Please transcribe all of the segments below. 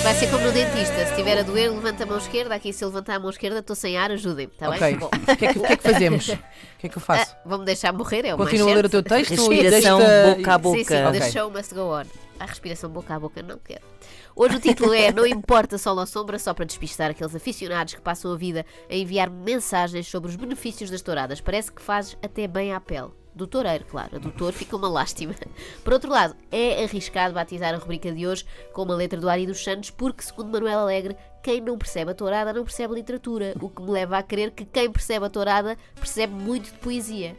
Isto vai ser como no dentista. Se estiver a doer, levanta a mão esquerda. Aqui, se eu levantar a mão esquerda, estou sem ar, ajudem-me. Está Ok. bem? Bom. O que, é que, o que é que fazemos? O que é que eu faço? Ah, Vão-me deixar morrer, é o Continuo a mais ler o certo. teu texto Respiração deixa- boca a boca. Sim, sim, Ok. the show must go on. A respiração boca a boca não quero. Hoje o título é Não importa sol ou sombra, só para despistar aqueles aficionados que passam a vida a enviar mensagens sobre os benefícios das touradas. Parece que faz até bem à pele. Do toureiro, claro. A do touro fica uma lástima. Por outro lado, é arriscado batizar a rubrica de hoje com uma letra do Ari dos Santos, porque, segundo Manuel Alegre, quem não percebe a tourada não percebe literatura, o que me leva a crer que quem percebe a tourada percebe muito de poesia.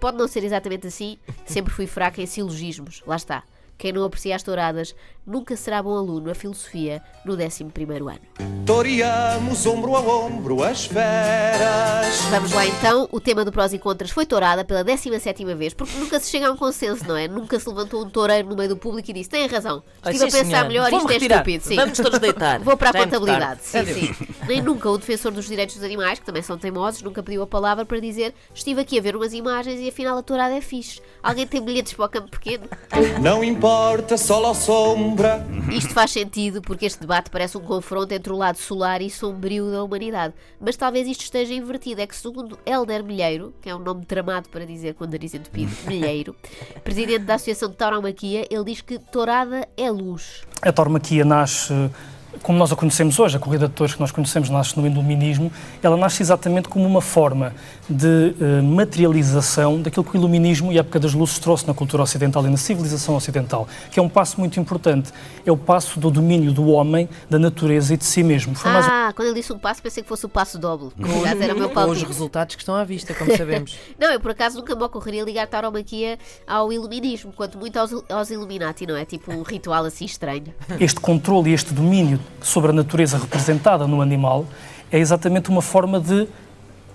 Pode não ser exatamente assim, sempre fui fraca em silogismos. Lá está. Quem não aprecia as touradas nunca será bom aluno a filosofia no 11º ano. Toreamos ombro a ombro as feras. Vamos lá então, o tema do Prós e Contras foi tourada pela 17ª vez, porque nunca se chega a um consenso, não é? Nunca se levantou um toureiro no meio do público e disse: tem razão, Ai, estive a sim, pensar senhor. melhor, Vou-me isto é retirar. estúpido. Sim. Vamos todos deitar. Vou para a Já é contabilidade. Sim, sim. Nem nunca o defensor dos direitos dos animais, que também são teimosos, nunca pediu a palavra para dizer: estive aqui a ver umas imagens e afinal a tourada é fixe. Alguém tem bilhetes para o campo pequeno? Não importa sol ou sombra. Isto faz sentido porque este debate parece um confronto entre o lado solar e sombrio da humanidade. Mas talvez isto esteja invertido. É que, segundo Helder Milheiro, que é um nome tramado para dizer quando nariz entupido, Milheiro, presidente da Associação de Tauromaquia, ele diz que tourada é luz. A tauromaquia nasce, como nós a conhecemos hoje, a corrida de touros que nós conhecemos nasce no iluminismo, ela nasce exatamente como uma forma de eh, materialização daquilo que o iluminismo e a época das luzes trouxe na cultura ocidental e na civilização ocidental, que é um passo muito importante. É o passo do domínio do homem, da natureza e de si mesmo. Foi mais Ah, quando ele disse um passo, pensei que fosse o passo doble. Que, aliás, era o meu Com os resultados que estão à vista, como sabemos. Não, eu por acaso nunca me ocorreria ligar tauromaquia ao iluminismo, quanto muito aos, aos Illuminati, não é? Tipo um ritual assim estranho. este controle e este domínio sobre a natureza representada no animal é exatamente uma forma de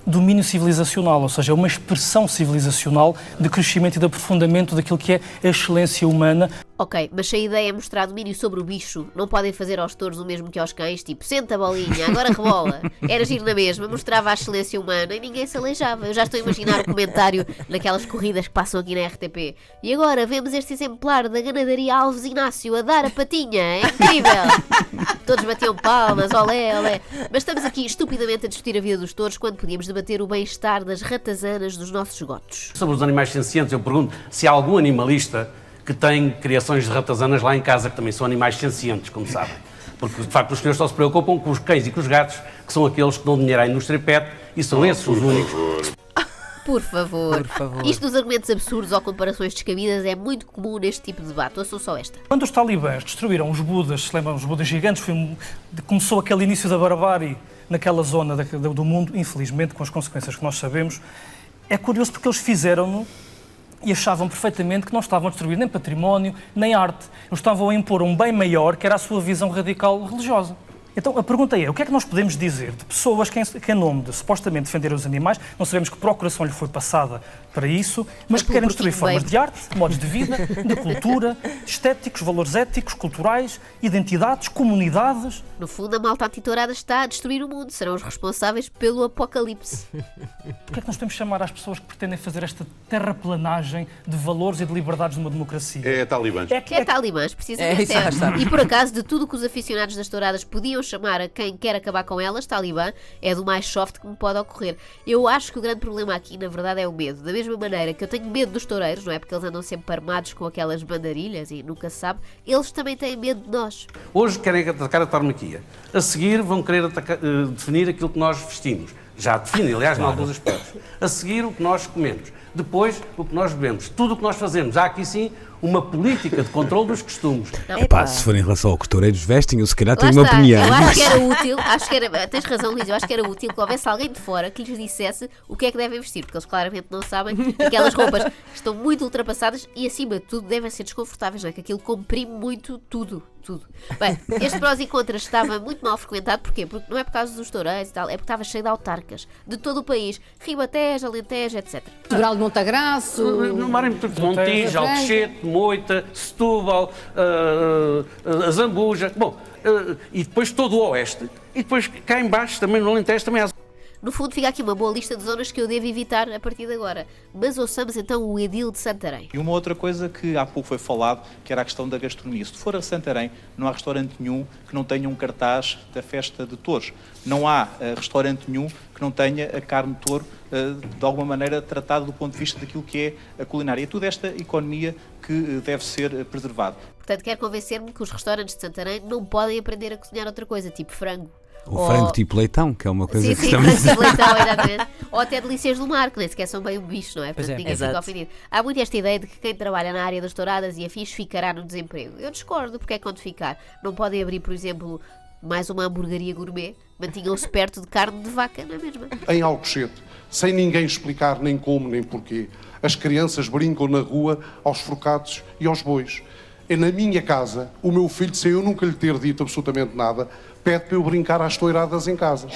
domínio civilizacional, ou seja, é uma expressão civilizacional de crescimento e de aprofundamento daquilo que é a excelência humana. Ok, mas se a ideia é mostrar domínio sobre o bicho, não podem fazer aos touros o mesmo que aos cães, tipo, senta a bolinha, agora rebola. Era giro na mesma, mostrava a excelência humana e ninguém se aleijava. Eu já estou a imaginar o comentário naquelas corridas que passam aqui na RTP. E agora vemos este exemplar da ganadaria Alves Inácio a dar a patinha, é incrível! Todos batiam palmas, olé, olé. Mas estamos aqui estupidamente a discutir a vida dos touros quando podíamos debater o bem-estar das ratazanas dos nossos gotos. Sobre os animais sencientes, eu pergunto se há algum animalista que tem criações de ratazanas lá em casa, que também são animais sencientes, como sabem. Porque, de facto, os senhores só se preocupam com os cães e com os gatos, que são aqueles que dão dinheiro à indústria pet, e são esses os únicos. Por favor. Por favor. Isto dos argumentos absurdos ou comparações descabidas é muito comum neste tipo de debate. Ouçam só esta. Quando os talibãs destruíram os budas, se lembram, os budas gigantes, foi um- começou aquele início da barbárie naquela zona da- do do mundo, infelizmente, com as consequências que nós sabemos. É curioso porque eles fizeram-no e achavam perfeitamente que não estavam a destruir nem património, nem arte. Eles estavam a impor um bem maior, que era a sua visão radical religiosa. Então a pergunta é: o que é que nós podemos dizer de pessoas que, em, que em nome de supostamente defender os animais, não sabemos que procuração lhe foi passada para isso, mas que querem destruir formas de arte, modos de vida, de cultura, estéticos, valores éticos, culturais, identidades, comunidades? No fundo, a malta antitourada está a destruir o mundo. Serão os responsáveis pelo apocalipse. Porquê é que nós podemos chamar às pessoas que pretendem fazer esta terraplanagem de valores e de liberdades numa democracia? É talibãs. É Que é talibãs, precisamente. É, está. E por acaso, de tudo que os aficionados das touradas podiam chamar a quem quer acabar com elas, talibã, é do mais soft que me pode ocorrer. Eu acho que o grande problema aqui, na verdade, é o medo. Da mesma maneira que eu tenho medo dos toureiros, não é? Porque eles andam sempre armados com aquelas bandarilhas e nunca se sabe, eles também têm medo de nós. Hoje querem atacar a tauromaquia. A seguir vão querer ataca- eh, definir aquilo que nós vestimos. Já definem, aliás, em alguns aspectos. A seguir, o que nós comemos. Depois, o que nós bebemos. Tudo o que nós fazemos. Há aqui sim uma política de controle dos costumes. Pá, se for em relação ao que os toureiros vestem, eu se calhar tenho uma está. opinião. Eu acho que era útil, acho que era, tens razão, Luís, eu acho que era útil que houvesse alguém de fora que lhes dissesse o que é que devem vestir, porque eles claramente não sabem que aquelas roupas estão muito ultrapassadas e, acima de tudo, devem ser desconfortáveis, não é? Que aquilo comprime muito tudo, tudo. Bem, este prós e contras estava muito mal frequentado, porquê? Porque não é por causa dos toureiros e tal, é porque estava cheio de autarcas de todo o país, Ribatejo, Alentejo, etc. Sobral de Montagraço. No mar em Montijo, Alcochete, Moita, Setúbal, ah, ah, a Zambuja, bom, ah, e depois todo o Oeste, e depois cá em baixo, também no Alentejo, também há No fundo, fica aqui uma boa lista de zonas que eu devo evitar a partir de agora. Mas ouçamos então o Edil de Santarém. E uma outra coisa que há pouco foi falado, que era a questão da gastronomia. Se for a Santarém, não há restaurante nenhum que não tenha um cartaz da festa de touros. Não há uh, restaurante nenhum que não tenha a carne de touro uh, de alguma maneira tratada do ponto de vista daquilo que é a culinária. E toda esta economia que uh, deve ser preservada. Portanto, quer convencer-me que os restaurantes de Santarém não podem aprender a cozinhar outra coisa, tipo frango. O frango tipo leitão, que é uma coisa sim, que sim, também. frango tipo leitão, exatamente. Ou até delícias do mar, que nem sequer são bem um bicho, não é? Pois Portanto, é. ninguém fica Exato. ofendido. Há muito esta ideia de que quem trabalha na área das touradas e afins ficará no desemprego. Eu discordo, porque é quando ficar. Não podem abrir, por exemplo, mais uma hamburgueria gourmet. Mantinham-se perto de carne de vaca, não é mesmo? em Alcochete, sem ninguém explicar nem como nem porquê. As crianças brincam na rua aos forcados e aos bois. E na minha casa, o meu filho, sem eu nunca lhe ter dito absolutamente nada, pede para eu brincar às toiradas em casa.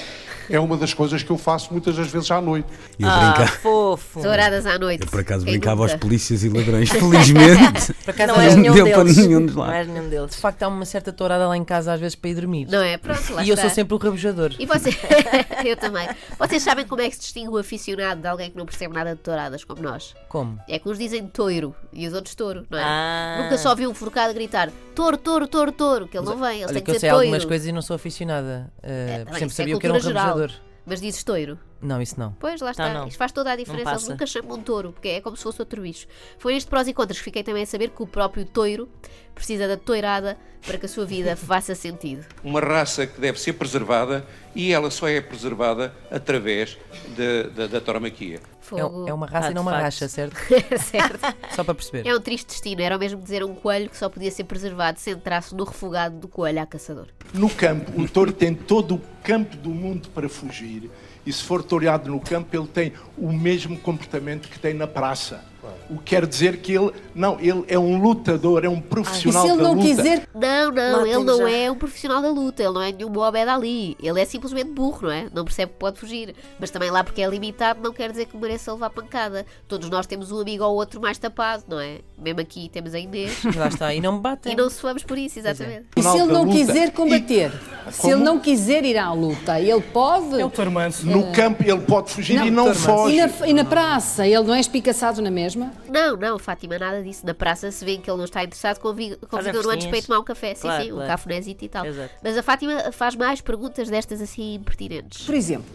É uma das coisas que eu faço muitas das vezes à noite. E eu, Ah, brinca... fofo. Touradas à noite. eu por acaso Quem brincava aos polícias e ladrões, felizmente. Por acaso, Não não és não nenhum deu para deles. nenhum dos lados. Não és nenhum deles. de facto há uma certa tourada lá em casa às vezes para ir dormir. Não é? Pronto, lá e eu está. sou sempre o rabejador. E você... eu também. Vocês sabem como é que se distingue o aficionado de alguém que não percebe nada de touradas, como nós? Como? É que uns dizem toiro e os outros touro, não é? Ah. Nunca só vi um forcado gritar touro, touro, touro, touro, que ele não vem, eles Olha têm que que eu dizer sei toiro. algumas coisas e não sou aficionada. Uh, É, por exemplo, é sabia o que era um geral. rabejador. Mas dizes toiro. Não, isso não. Pois, lá está. não. Isto faz toda a diferença. Passa. nunca chamam um touro, porque é como se fosse outro bicho. Foi neste prós e contras que fiquei também a saber que o próprio toiro precisa da toirada para que a sua vida faça sentido. uma raça que deve ser preservada e ela só é preservada através de- da- da tauromaquia. É, é uma raça Ah, e não de uma facto. racha, certo? certo. Só para perceber. É um triste destino. Era o mesmo dizer um coelho que só podia ser preservado se entrasse no refogado do coelho a caçador. No campo, o touro tem todo o campo do mundo para fugir. E se for toreado no campo, ele tem o mesmo comportamento que tem na praça. O que quer dizer que ele, não, ele é um lutador, é um E profissional se ele da não luta. quiser, Não, não, Matem ele não já. é um profissional da luta, ele não é nenhum Mohamed Ali, ele é simplesmente burro, não é? Não percebe que pode fugir. Mas também lá porque é limitado não quer dizer que mereça levar pancada. Todos nós temos um amigo ou outro mais tapado, não é? Mesmo aqui temos a Inês. E lá está. E não me batem. e não suamos por isso, exatamente. e se ele não quiser combater, se Como? ele não quiser ir à luta, ele pode. É o touro manso. No campo ele pode fugir e não foge. E na, e na praça, ele não é espicaçado na mesma? Não, não, Fátima, nada disso. Na praça se vê que ele não está interessado, convi- convidam-no antes para ir tomar um café. Sim, Claro, sim, um claro. cafunézito e tal. Exato. Mas a Fátima faz mais perguntas destas assim impertinentes. Por exemplo,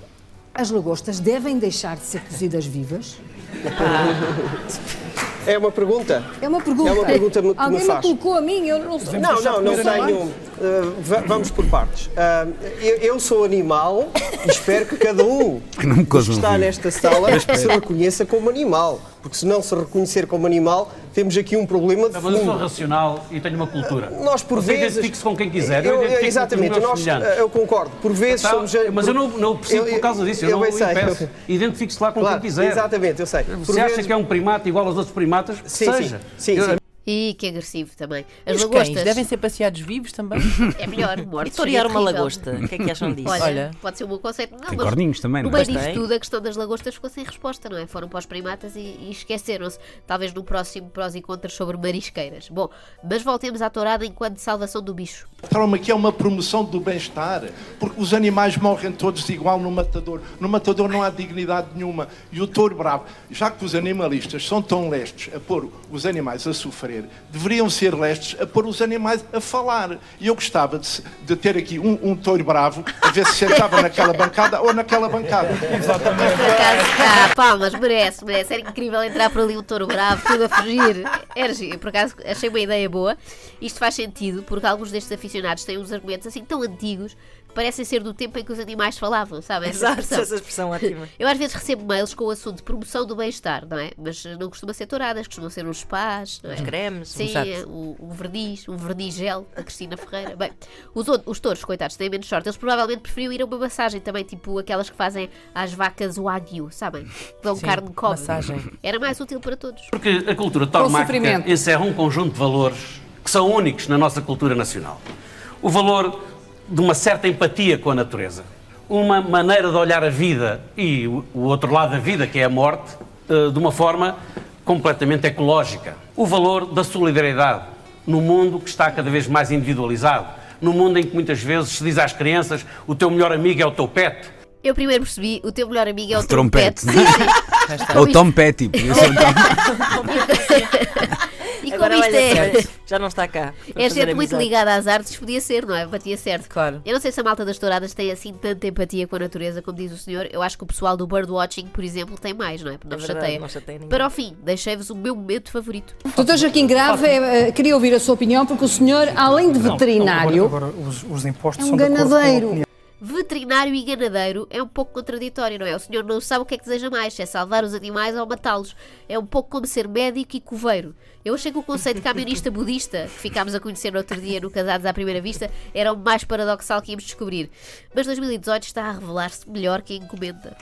as lagostas devem deixar de ser cozidas vivas? É uma pergunta? É uma pergunta. É uma pergunta que me Alguém me faz. colocou a mim, eu não sei. Não, não, não tenho. Uh, va- vamos por partes. Uh, eu, eu sou animal e espero que cada um Que não está nesta sala se reconheça como animal. Porque se não se reconhecer como animal, temos aqui um problema de Não, mas eu sou fundo. racional e tenho uma cultura. Nós, por Você vezes. identifique-se com quem quiser. Eu- Eu, exatamente, com os meus nós, eu concordo. Por vezes Tá, somos. mas eu não, não o persigo por causa disso, eu, não bem o sei. impeço. Identifique-se lá com Claro, quem quiser. Exatamente, eu sei. Por Se acha vezes- que é um primata igual aos outros primatas, Sim, sim. seja. Sim, Eu- sim. E que agressivo também. E As os lagostas. cães devem ser passeados vivos também? É melhor, E mortos. torear seria uma terrível. lagosta? O que é que acham disso? Olha, Olha. pode ser um bom conceito. Não, Tem corninhos também, No não é? meio disto Tem. tudo, a questão das lagostas ficou sem resposta, não é? Foram para os primatas e, e esqueceram-se. Talvez no próximo prós e contras sobre marisqueiras. Bom, mas voltemos à tourada enquanto salvação do bicho. A tauromaquia é uma promoção do bem-estar, porque os animais morrem todos igual no matador. No matador não há dignidade nenhuma. E o touro bravo, já que os animalistas são tão lestes a pôr os animais a sofrer, deveriam ser lestes a pôr os animais a falar. E eu gostava de, de ter aqui um, um touro bravo, a ver se sentava naquela bancada ou naquela bancada. Exatamente. Por acaso, ah, palmas, merece, merece. Era incrível entrar por ali um touro bravo, tudo a fugir. Era. Por acaso, achei uma ideia boa. Isto faz sentido, porque alguns destes aficionados têm uns argumentos assim tão antigos parecem ser do tempo em que os animais falavam, sabem? Essa Exato, expressão. essa expressão ótima. Eu às vezes recebo mails com o assunto de promoção do bem-estar, não é? Mas não costuma ser touradas, costumam ser uns spas, não é? Uns cremes. Sim, é, um, um verniz, um verniz gel da Cristina Ferreira. Bem, os, outros, os touros, coitados, têm menos sorte. Eles provavelmente preferiam ir a uma massagem também, tipo aquelas que fazem às vacas Wagyu, sabem? Que dão Sim, carne de cobre. massagem. Era mais útil para todos. Porque a cultura tauromáquica encerra um conjunto de valores que são únicos na nossa cultura nacional. O valor de uma certa empatia com a natureza, uma maneira de olhar a vida e o o outro lado da vida, que é a morte, eh, de uma forma completamente ecológica. O valor da solidariedade no mundo que está cada vez mais individualizado, no mundo em que muitas vezes se diz às crianças o teu melhor amigo é o teu pet. Eu primeiro percebi, o teu melhor amigo é o Trompete. trompete. Sim, sim. É o Tom Petty, podia ser o Tom. E como Agora isto olha, é, já não está cá. é gente muito ligada às artes, podia ser, não é? Batia certo. Claro. Eu não sei se a malta das touradas tem assim tanta empatia com a natureza, como diz o senhor. Eu acho que o pessoal do birdwatching, por exemplo, tem mais, não é? Porque não É verdade, chateia. não chateia ninguém. Para o fim, deixei-vos o meu momento favorito. Doutor Joaquim Grave, eh, queria ouvir a sua opinião, porque o senhor, além de Não, veterinário, não, agora, agora os, os impostos é um são ganadeiro. Veterinário e ganadeiro é um pouco contraditório, não é? O senhor não sabe o que é que deseja mais, se é salvar os animais ou matá-los. É um pouco como ser médico e coveiro. Eu achei que o conceito de camionista budista, que ficámos a conhecer no outro dia no Casados à Primeira Vista, era o mais paradoxal que íamos descobrir. Mas 2018 está a revelar-se melhor que a encomenda.